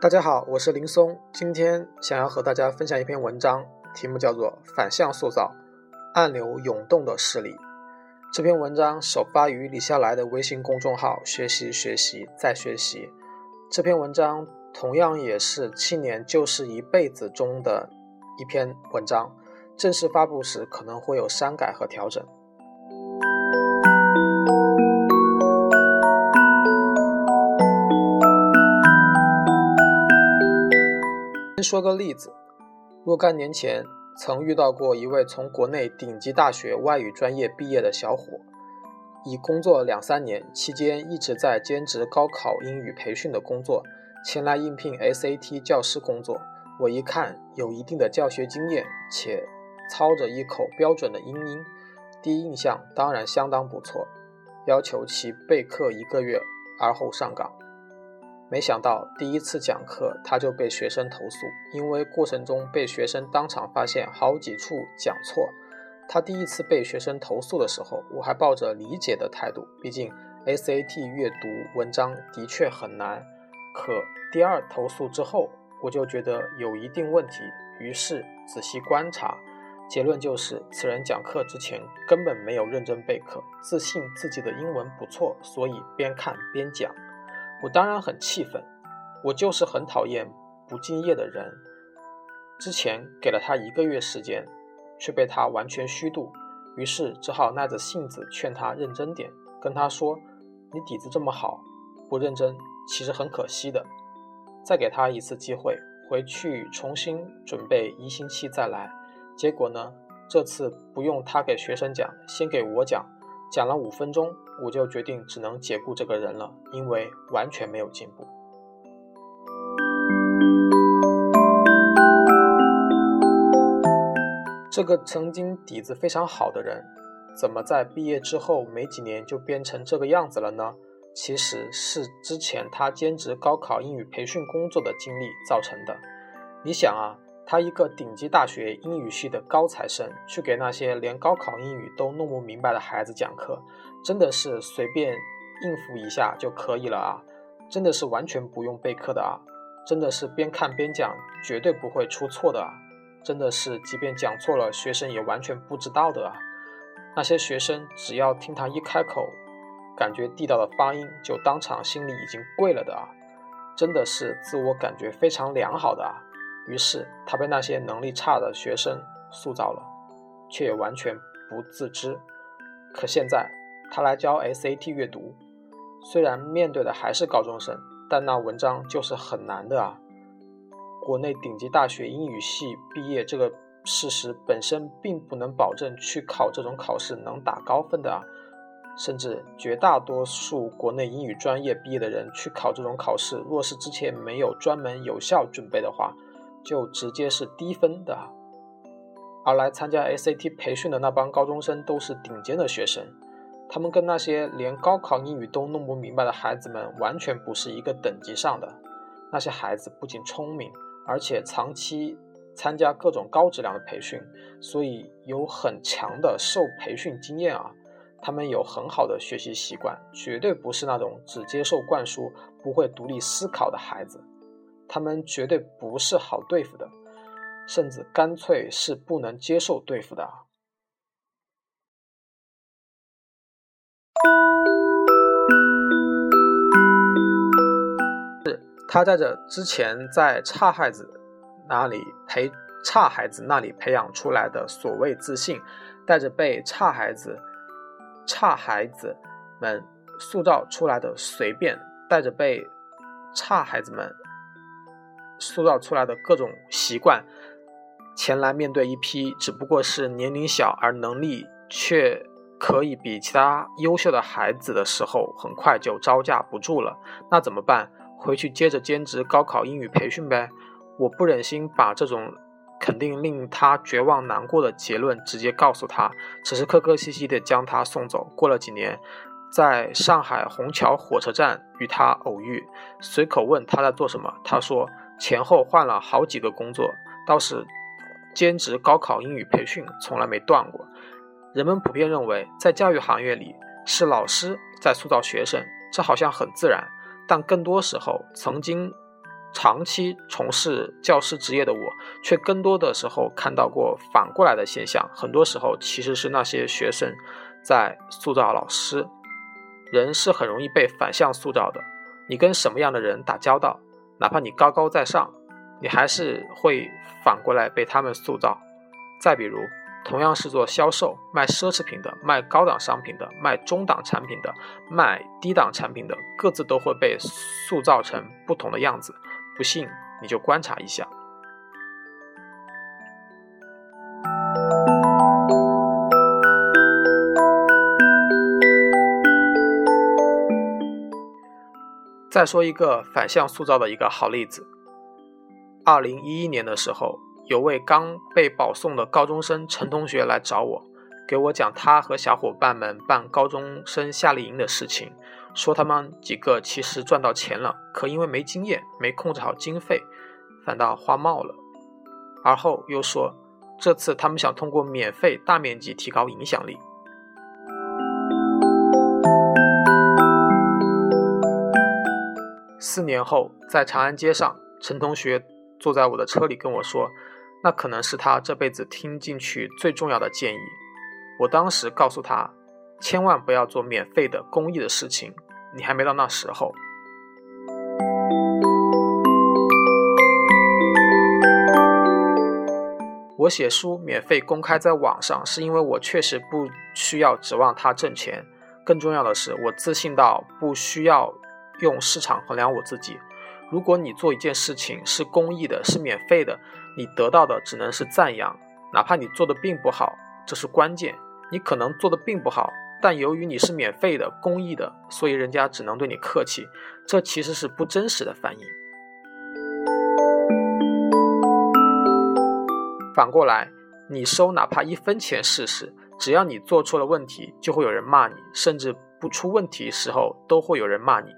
大家好，我是林松，今天想要和大家分享一篇文章，题目叫做《反向塑造：暗流涌动的势力》。这篇文章首发于李笑来的微信公众号“学习学习再学习”。这篇文章同样也是《七年就是一辈子》中的一篇文章，正式发布时可能会有删改和调整。先说个例子，若干年前曾遇到过一位从国内顶级大学外语专业毕业的小伙，已工作两三年，期间一直在兼职高考英语培训的工作，前来应聘 SAT 教师工作。我一看有一定的教学经验，且操着一口标准的英音，第一印象当然相当不错，要求其备课一个月，而后上岗。没想到第一次讲课，他就被学生投诉，因为过程中被学生当场发现好几处讲错。他第一次被学生投诉的时候，我还抱着理解的态度，毕竟 SAT 阅读文章的确很难。可第二投诉之后，我就觉得有一定问题，于是仔细观察，结论就是此人讲课之前根本没有认真备课，自信自己的英文不错，所以边看边讲。我当然很气愤，我就是很讨厌不敬业的人。之前给了他一个月时间，却被他完全虚度，于是只好耐着性子劝他认真点，跟他说：“你底子这么好，不认真其实很可惜的。”再给他一次机会，回去重新准备一星期再来。结果呢，这次不用他给学生讲，先给我讲。讲了五分钟，我就决定只能解雇这个人了，因为完全没有进步。这个曾经底子非常好的人，怎么在毕业之后没几年就变成这个样子了呢？其实是之前他兼职高考英语培训工作的经历造成的。你想啊。他一个顶级大学英语系的高材生，去给那些连高考英语都弄不明白的孩子讲课，真的是随便应付一下就可以了啊！真的是完全不用备课的啊！真的是边看边讲，绝对不会出错的啊！真的是即便讲错了，学生也完全不知道的啊！那些学生只要听他一开口，感觉地道的发音，就当场心里已经跪了的啊！真的是自我感觉非常良好的啊！于是他被那些能力差的学生塑造了，却也完全不自知。可现在他来教 SAT 阅读，虽然面对的还是高中生，但那文章就是很难的啊！国内顶级大学英语系毕业这个事实本身并不能保证去考这种考试能打高分的啊！甚至绝大多数国内英语专业毕业的人去考这种考试，若是之前没有专门有效准备的话，就直接是低分的，而来参加 SAT 培训的那帮高中生都是顶尖的学生，他们跟那些连高考英语都弄不明白的孩子们完全不是一个等级上的。那些孩子不仅聪明，而且长期参加各种高质量的培训，所以有很强的受培训经验啊。他们有很好的学习习惯，绝对不是那种只接受灌输、不会独立思考的孩子。他们绝对不是好对付的，甚至干脆是不能接受对付的。是他在这之前在差孩子那里培差孩子那里培养出来的所谓自信，带着被差孩子差孩子们塑造出来的随便，带着被差孩子们。塑造出来的各种习惯，前来面对一批只不过是年龄小而能力却可以比其他优秀的孩子的时候，很快就招架不住了。那怎么办？回去接着兼职高考英语培训呗。我不忍心把这种肯定令他绝望难过的结论直接告诉他，只是客客气气地将他送走。过了几年，在上海虹桥火车站与他偶遇，随口问他在做什么，他说。前后换了好几个工作，倒是兼职高考英语培训从来没断过。人们普遍认为，在教育行业里是老师在塑造学生，这好像很自然。但更多时候，曾经长期从事教师职业的我，却更多的时候看到过反过来的现象。很多时候，其实是那些学生在塑造老师。人是很容易被反向塑造的。你跟什么样的人打交道，哪怕你高高在上，你还是会反过来被他们塑造。再比如，同样是做销售，卖奢侈品的、卖高档商品的、卖中档产品的、卖低档产品的，各自都会被塑造成不同的样子。不信，你就观察一下。再说一个反向塑造的一个好例子。二零一一年的时候，有位刚被保送的高中生陈同学来找我，给我讲他和小伙伴们办高中生夏令营的事情，说他们几个其实赚到钱了，可因为没经验、没控制好经费，反倒花冒了。而后又说，这次他们想通过免费大面积提高影响力。四年后，在长安街上，陈同学坐在我的车里跟我说：“那可能是他这辈子听进去最重要的建议。”我当时告诉他：“千万不要做免费的公益的事情，你还没到那时候。”我写书免费公开在网上，是因为我确实不需要指望他挣钱。更重要的是，我自信到不需要。用市场衡量我自己。如果你做一件事情是公益的，是免费的，你得到的只能是赞扬，哪怕你做的并不好，这是关键。你可能做的并不好，但由于你是免费的、公益的，所以人家只能对你客气。这其实是不真实的反应。反过来，你收哪怕一分钱试试，只要你做出了问题，就会有人骂你，甚至不出问题时候都会有人骂你。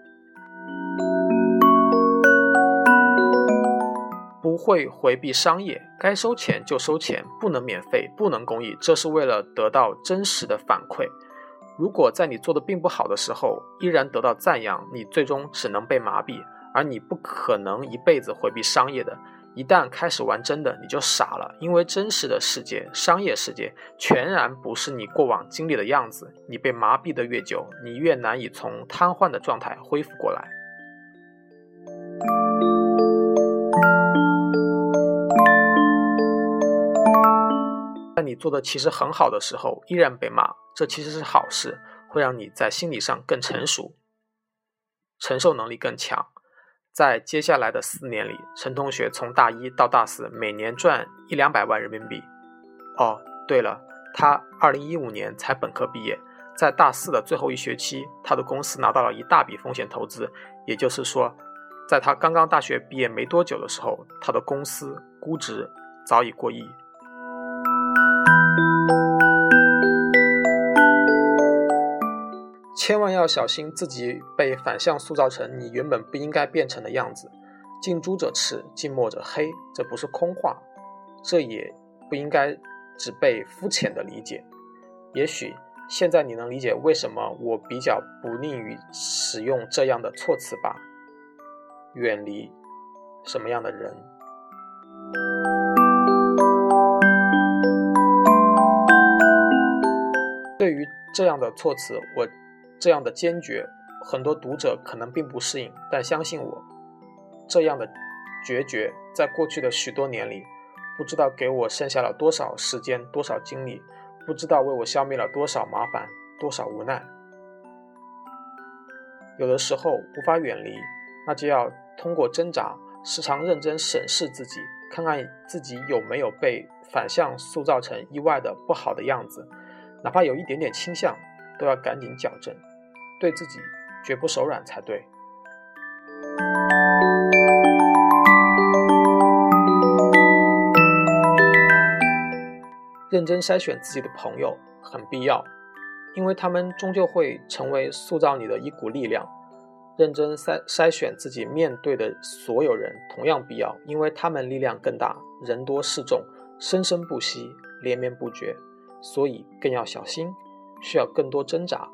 不会回避商业，该收钱就收钱，不能免费，不能公益，这是为了得到真实的反馈。如果在你做的并不好的时候，依然得到赞扬，你最终只能被麻痹，而你不可能一辈子回避商业的。一旦开始玩真的，你就傻了，因为真实的世界，商业世界，全然不是你过往经历的样子。你被麻痹的越久，你越难以从瘫痪的状态恢复过来。在你做的其实很好的时候，依然被骂，这其实是好事，会让你在心理上更成熟，承受能力更强。在接下来的四年里，陈同学从大一到大四，每年赚一两百万人民币。哦，对了，他二零一五年才本科毕业，在大四的最后一学期，他的公司拿到了一大笔风险投资，也就是说，在他刚刚大学毕业没多久的时候，他的公司估值早已过亿。千万要小心自己被反向塑造成你原本不应该变成的样子。近朱者赤，近墨者黑，这不是空话，这也不应该只被肤浅的理解。也许现在你能理解为什么我比较不利于使用这样的措辞吧。远离什么样的人？对于这样的措辞，我。这样的坚决，很多读者可能并不适应，但相信我，这样的决绝，在过去的许多年里，不知道给我剩下了多少时间、多少精力，不知道为我消灭了多少麻烦、多少无奈。有的时候无法远离，那就要通过挣扎，时常认真审视自己，看看自己有没有被反向塑造成意外的不好的样子，哪怕有一点点倾向。都要赶紧矫正，对自己绝不手软才对。认真筛选自己的朋友很必要，因为他们终究会成为塑造你的一股力量。认真筛筛选自己面对的所有人同样必要，因为他们力量更大，人多势众，生生不息，连绵不绝，所以更要小心，需要更多挣扎。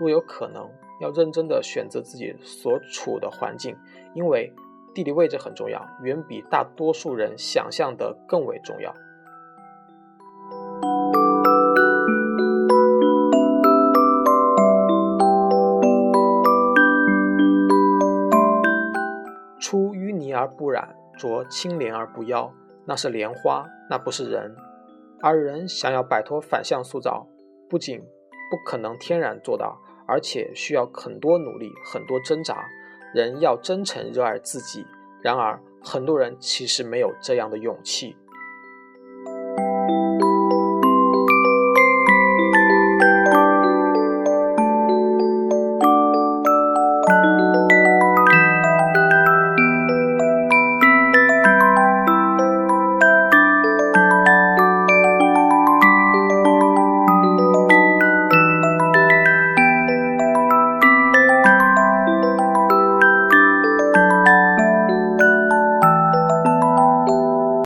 若有可能，要认真的选择自己所处的环境，因为地理位置很重要，远比大多数人想象的更为重要。出淤泥而不染，濯清涟而不妖，那是莲花，那不是人。而人想要摆脱反向塑造，不仅不可能天然做到。而且需要很多努力，很多挣扎。人要真诚热爱自己。然而，很多人其实没有这样的勇气。